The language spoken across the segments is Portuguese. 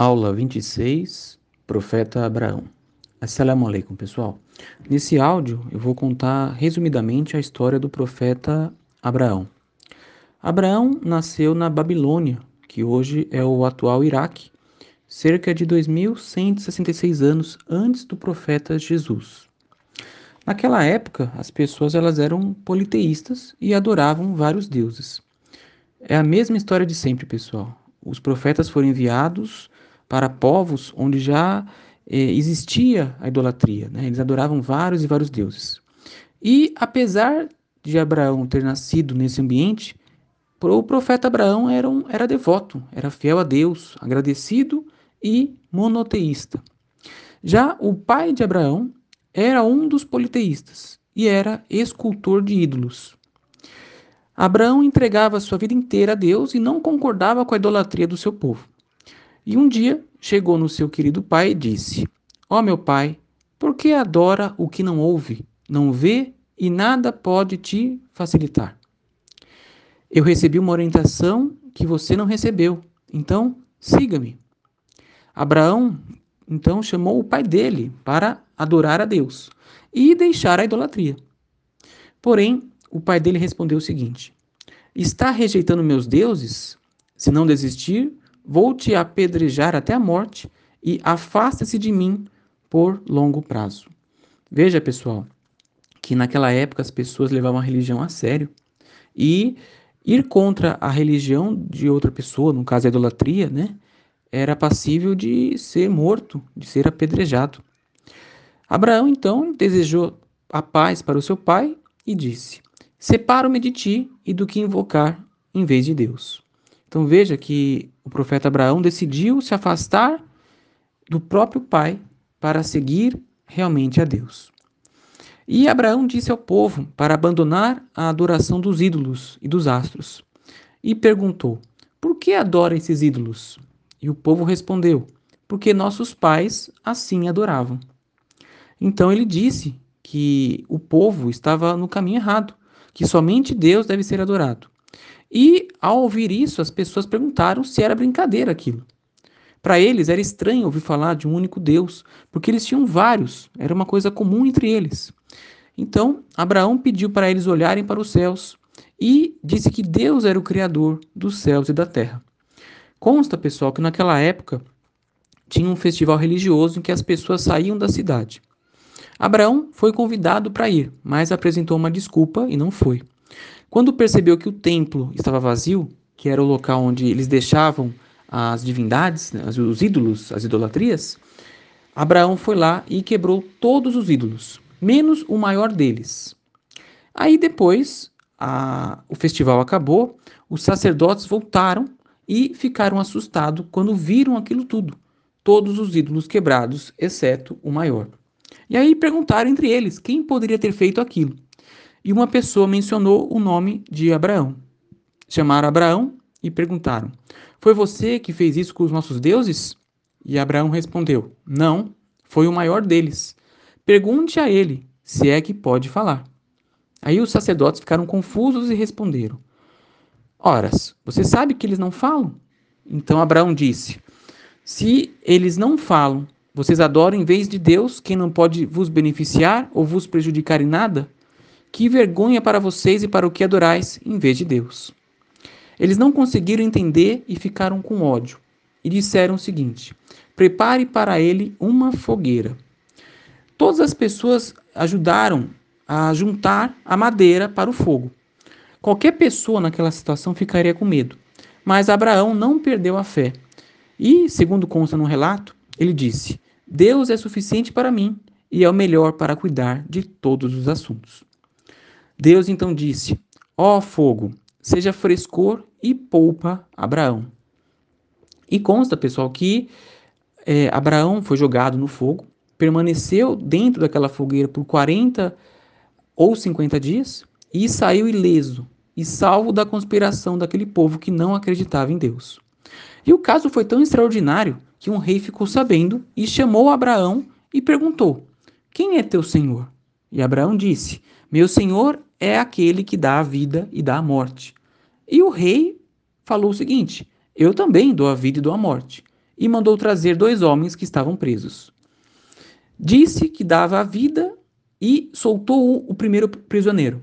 Aula 26, Profeta Abraão. Assalamu alaikum, pessoal. Nesse áudio, eu vou contar resumidamente a história do profeta Abraão. Abraão nasceu na Babilônia, que hoje é o atual Iraque, cerca de 2166 anos antes do profeta Jesus. Naquela época, as pessoas elas eram politeístas e adoravam vários deuses. É a mesma história de sempre, pessoal. Os profetas foram enviados para povos onde já eh, existia a idolatria. Né? Eles adoravam vários e vários deuses. E apesar de Abraão ter nascido nesse ambiente, o profeta Abraão era, um, era devoto, era fiel a Deus, agradecido e monoteísta. Já o pai de Abraão era um dos politeístas e era escultor de ídolos. Abraão entregava sua vida inteira a Deus e não concordava com a idolatria do seu povo. E um dia chegou no seu querido pai e disse: Ó oh, meu pai, por que adora o que não ouve, não vê e nada pode te facilitar? Eu recebi uma orientação que você não recebeu, então siga-me. Abraão então chamou o pai dele para adorar a Deus e deixar a idolatria. Porém, o pai dele respondeu o seguinte: Está rejeitando meus deuses? Se não desistir, vou te apedrejar até a morte e afasta-se de mim por longo prazo. Veja, pessoal, que naquela época as pessoas levavam a religião a sério e ir contra a religião de outra pessoa, no caso a idolatria, né, era passível de ser morto, de ser apedrejado. Abraão então desejou a paz para o seu pai e disse: Separo-me de ti e do que invocar em vez de Deus. Então veja que o profeta Abraão decidiu se afastar do próprio pai para seguir realmente a Deus. E Abraão disse ao povo para abandonar a adoração dos ídolos e dos astros. E perguntou: Por que adora esses ídolos? E o povo respondeu: Porque nossos pais assim adoravam. Então ele disse que o povo estava no caminho errado, que somente Deus deve ser adorado. E ao ouvir isso, as pessoas perguntaram se era brincadeira aquilo. Para eles era estranho ouvir falar de um único Deus, porque eles tinham vários, era uma coisa comum entre eles. Então, Abraão pediu para eles olharem para os céus e disse que Deus era o Criador dos céus e da terra. Consta, pessoal, que naquela época tinha um festival religioso em que as pessoas saíam da cidade. Abraão foi convidado para ir, mas apresentou uma desculpa e não foi. Quando percebeu que o templo estava vazio, que era o local onde eles deixavam as divindades, né, os ídolos, as idolatrias, Abraão foi lá e quebrou todos os ídolos, menos o maior deles. Aí depois, a, o festival acabou, os sacerdotes voltaram e ficaram assustados quando viram aquilo tudo, todos os ídolos quebrados, exceto o maior. E aí perguntaram entre eles quem poderia ter feito aquilo e uma pessoa mencionou o nome de Abraão. Chamaram Abraão e perguntaram: Foi você que fez isso com os nossos deuses? E Abraão respondeu: Não, foi o maior deles. Pergunte a ele se é que pode falar. Aí os sacerdotes ficaram confusos e responderam: Horas, você sabe que eles não falam? Então Abraão disse: Se eles não falam, vocês adoram em vez de Deus, quem não pode vos beneficiar ou vos prejudicar em nada? Que vergonha para vocês e para o que adorais em vez de Deus. Eles não conseguiram entender e ficaram com ódio. E disseram o seguinte: Prepare para ele uma fogueira. Todas as pessoas ajudaram a juntar a madeira para o fogo. Qualquer pessoa naquela situação ficaria com medo. Mas Abraão não perdeu a fé. E, segundo consta no relato, ele disse: Deus é suficiente para mim e é o melhor para cuidar de todos os assuntos. Deus então disse: Ó oh, fogo, seja frescor e poupa Abraão. E consta, pessoal, que é, Abraão foi jogado no fogo, permaneceu dentro daquela fogueira por 40 ou 50 dias e saiu ileso e salvo da conspiração daquele povo que não acreditava em Deus. E o caso foi tão extraordinário que um rei ficou sabendo e chamou Abraão e perguntou: Quem é teu senhor? E Abraão disse: Meu senhor é aquele que dá a vida e dá a morte. E o rei falou o seguinte: Eu também dou a vida e dou a morte. e mandou trazer dois homens que estavam presos. Disse que dava a vida e soltou o primeiro prisioneiro.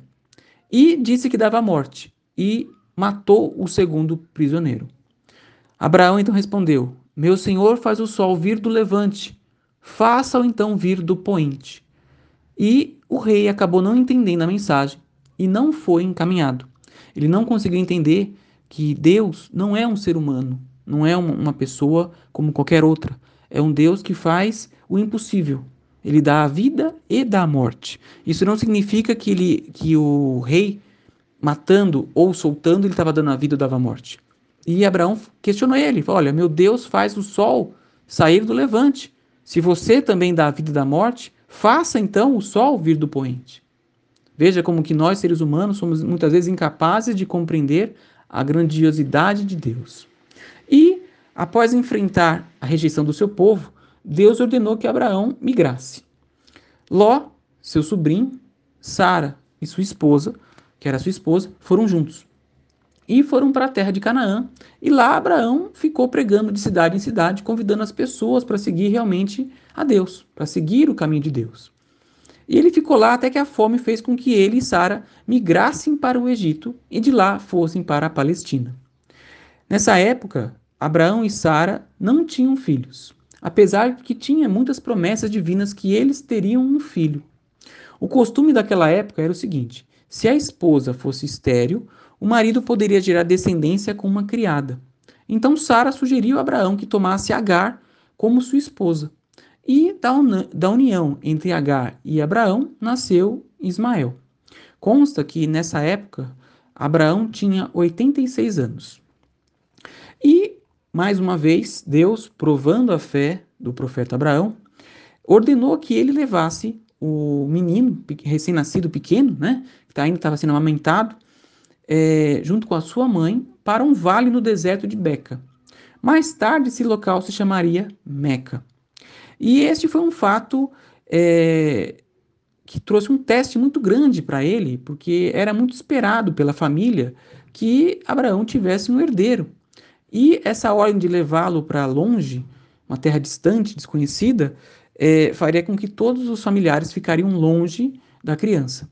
E disse que dava a morte e matou o segundo prisioneiro. Abraão então respondeu: Meu senhor faz o sol vir do levante, faça-o então vir do poente. E o rei acabou não entendendo a mensagem e não foi encaminhado. Ele não conseguiu entender que Deus não é um ser humano, não é uma pessoa como qualquer outra. É um Deus que faz o impossível. Ele dá a vida e dá a morte. Isso não significa que, ele, que o rei, matando ou soltando, ele estava dando a vida ou dava a morte. E Abraão questionou ele: Olha, meu Deus faz o sol sair do levante. Se você também dá a vida e dá a morte, faça então o sol vir do poente. Veja como que nós, seres humanos, somos muitas vezes incapazes de compreender a grandiosidade de Deus. E, após enfrentar a rejeição do seu povo, Deus ordenou que Abraão migrasse. Ló, seu sobrinho, Sara e sua esposa, que era sua esposa, foram juntos. E foram para a terra de Canaã. E lá Abraão ficou pregando de cidade em cidade, convidando as pessoas para seguir realmente a Deus, para seguir o caminho de Deus. E ele ficou lá até que a fome fez com que ele e Sara migrassem para o Egito e de lá fossem para a Palestina. Nessa época, Abraão e Sara não tinham filhos, apesar de que tinha muitas promessas divinas que eles teriam um filho. O costume daquela época era o seguinte: se a esposa fosse estéril, o marido poderia gerar descendência com uma criada. Então Sara sugeriu a Abraão que tomasse Agar como sua esposa. E da, união entre Agar e Abraão nasceu Ismael. Consta que nessa época Abraão tinha 86 anos. E, mais uma vez, Deus, provando a fé do profeta Abraão, ordenou que ele levasse o menino recém-nascido pequeno, né, que ainda estava sendo amamentado, é, junto com a sua mãe, para um vale no deserto de Beca. Mais tarde, esse local se chamaria Meca. E este foi um fato é, que trouxe um teste muito grande para ele, porque era muito esperado pela família que Abraão tivesse um herdeiro. E essa ordem de levá-lo para longe, uma terra distante, desconhecida, é, faria com que todos os familiares ficariam longe da criança.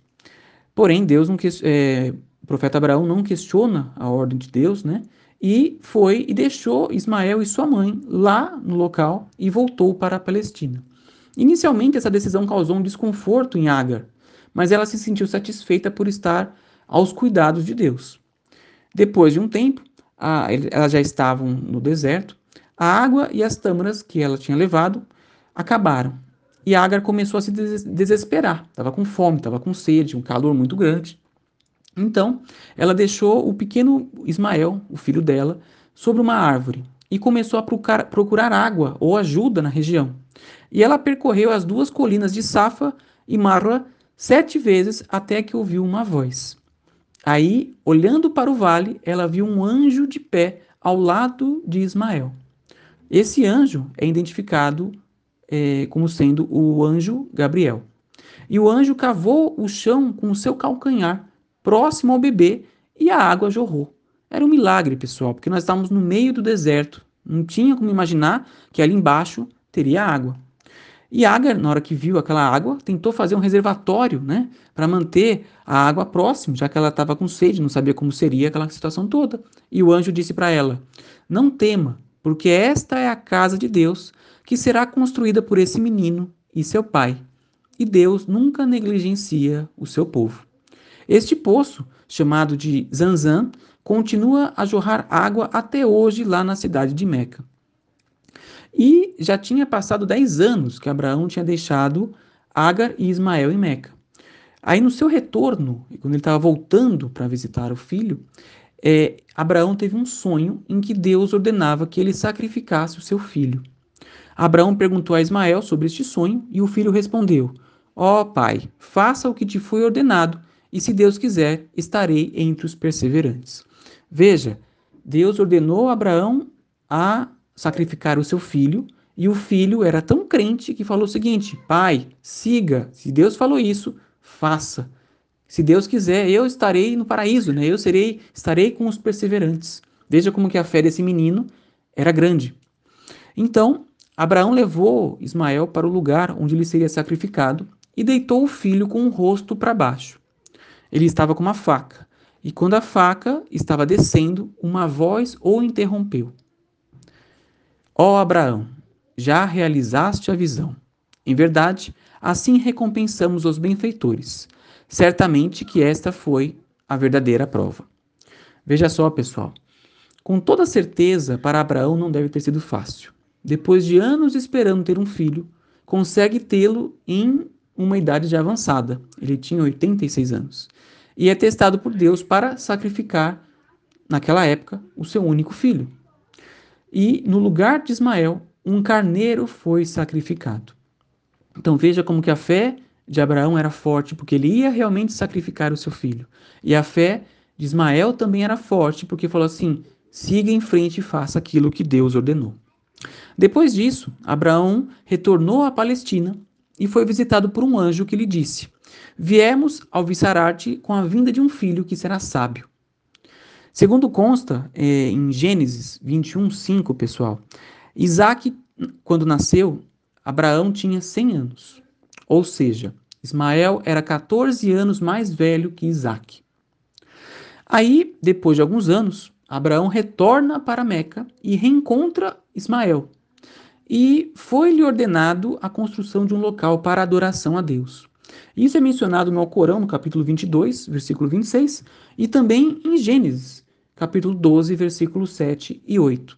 Porém, Deus não é, o profeta Abraão não questiona a ordem de Deus, né? e foi e deixou Ismael e sua mãe lá no local e voltou para a Palestina. Inicialmente, essa decisão causou um desconforto em Agar, mas ela se sentiu satisfeita por estar aos cuidados de Deus. Depois de um tempo, a, elas já estavam no deserto, a água e as tâmaras que ela tinha levado acabaram. E Agar começou a se desesperar. Estava com fome, estava com sede, um calor muito grande. Então, ela deixou o pequeno Ismael, o filho dela, sobre uma árvore e começou a procurar, água ou ajuda na região. E ela percorreu as duas colinas de Safa e Marra sete vezes até que ouviu uma voz. Aí, olhando para o vale, ela viu um anjo de pé ao lado de Ismael. Esse anjo é identificado é, como sendo o anjo Gabriel. E o anjo cavou o chão com o seu calcanhar próximo ao bebê e a água jorrou. Era um milagre, pessoal, porque nós estávamos no meio do deserto. Não tinha como imaginar que ali embaixo teria água. E Agar, na hora que viu aquela água, tentou fazer um reservatório, né, para manter a água próximo, já que ela estava com sede, não sabia como seria aquela situação toda. E o anjo disse para ela: Não tema, porque esta é a casa de Deus, que será construída por esse menino e seu pai. E Deus nunca negligencia o seu povo. Este poço, chamado de Zanzan, continua a jorrar água até hoje lá na cidade de Meca. E já tinha passado 10 anos que Abraão tinha deixado Agar e Ismael em Meca. Aí no seu retorno, quando ele estava voltando para visitar o filho, é, Abraão teve um sonho em que Deus ordenava que ele sacrificasse o seu filho. Abraão perguntou a Ismael sobre este sonho e o filho respondeu: Ó oh, pai, faça o que te foi ordenado e se Deus quiser, estarei entre os perseverantes. Veja, Deus ordenou a Abraão a sacrificar o seu filho, e o filho era tão crente que falou o seguinte: Pai, siga. Se Deus falou isso, faça. Se Deus quiser, eu estarei no paraíso, né? Eu serei, estarei com os perseverantes. Veja como que a fé desse menino era grande. Então, Abraão levou Ismael para o lugar onde ele seria sacrificado e deitou o filho com o rosto para baixo. Ele estava com uma faca, e quando a faca estava descendo, uma voz o interrompeu. Ó oh, Abraão, já realizaste a visão. Em verdade, assim recompensamos os benfeitores. Certamente que esta foi a verdadeira prova. Veja só, pessoal. Com toda certeza, para Abraão não deve ter sido fácil. Depois de anos esperando ter um filho, consegue tê-lo em uma idade já avançada. Ele tinha 86 anos. E é testado por Deus para sacrificar, naquela época, o seu único filho. E no lugar de Ismael, um carneiro foi sacrificado. Então veja como que a fé de Abraão era forte, porque ele ia realmente sacrificar o seu filho. E a fé de Ismael também era forte, porque falou assim: siga em frente e faça aquilo que Deus ordenou. Depois disso, Abraão retornou à Palestina e foi visitado por um anjo que lhe disse: Viemos alviçarar-te com a vinda de um filho que será sábio. Segundo consta é, em Gênesis 21, 5, pessoal, Isaac, quando nasceu, Abraão tinha 100 anos. Ou seja, Ismael era 14 anos mais velho que Isaac. Aí, depois de alguns anos, Abraão retorna para Meca e reencontra Ismael. E foi-lhe ordenado a construção de um local para adoração a Deus. Isso é mencionado no Alcorão, no capítulo 22, versículo 26, e também em Gênesis, capítulo 12, versículos 7 e 8.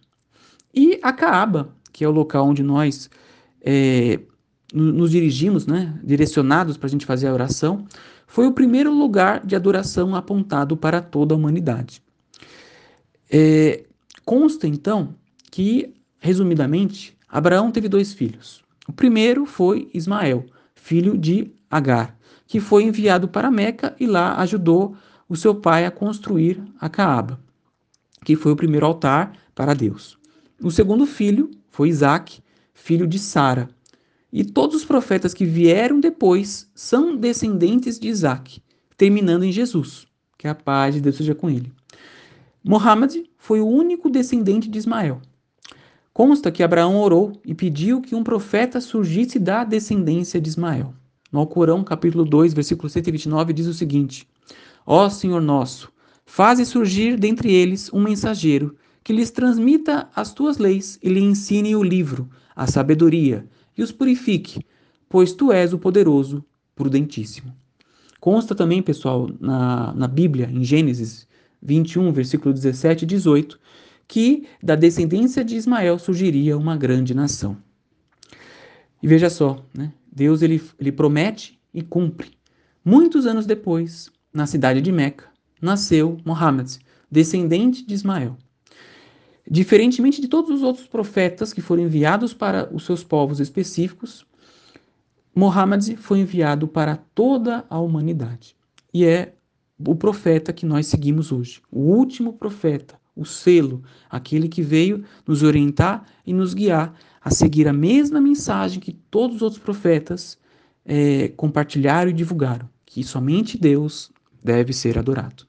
E a Caaba, que é o local onde nós é, nos dirigimos, né, direcionados para a gente fazer a oração, foi o primeiro lugar de adoração apontado para toda a humanidade. É, consta então que, resumidamente, Abraão teve dois filhos. O primeiro foi Ismael, filho de Agar, que foi enviado para Meca e lá ajudou o seu pai a construir a Caaba, que foi o primeiro altar para Deus. O segundo filho foi Isaac, filho de Sara, e todos os profetas que vieram depois são descendentes de Isaac, terminando em Jesus, que a paz de Deus seja com ele. Mohammed foi o único descendente de Ismael. Consta que Abraão orou e pediu que um profeta surgisse da descendência de Ismael. No Alcorão, capítulo 2, versículo 129, diz o seguinte: Ó Senhor nosso, faze surgir dentre eles um mensageiro que lhes transmita as tuas leis e lhe ensine o livro, a sabedoria, e os purifique, pois tu és o poderoso, prudentíssimo. Consta também, pessoal, na, na Bíblia, em Gênesis 21, versículo 17 e 18, que da descendência de Ismael surgiria uma grande nação. E veja só, né? Deus ele, ele promete e cumpre. Muitos anos depois, na cidade de Meca, nasceu Mohammed, descendente de Ismael. Diferentemente de todos os outros profetas que foram enviados para os seus povos específicos, Muhammad foi enviado para toda a humanidade. E é o profeta que nós seguimos hoje, o último profeta, o selo, aquele que veio nos orientar e nos guiar a seguir a mesma mensagem que todos os outros profetas é, compartilharam e divulgaram, que somente Deus deve ser adorado.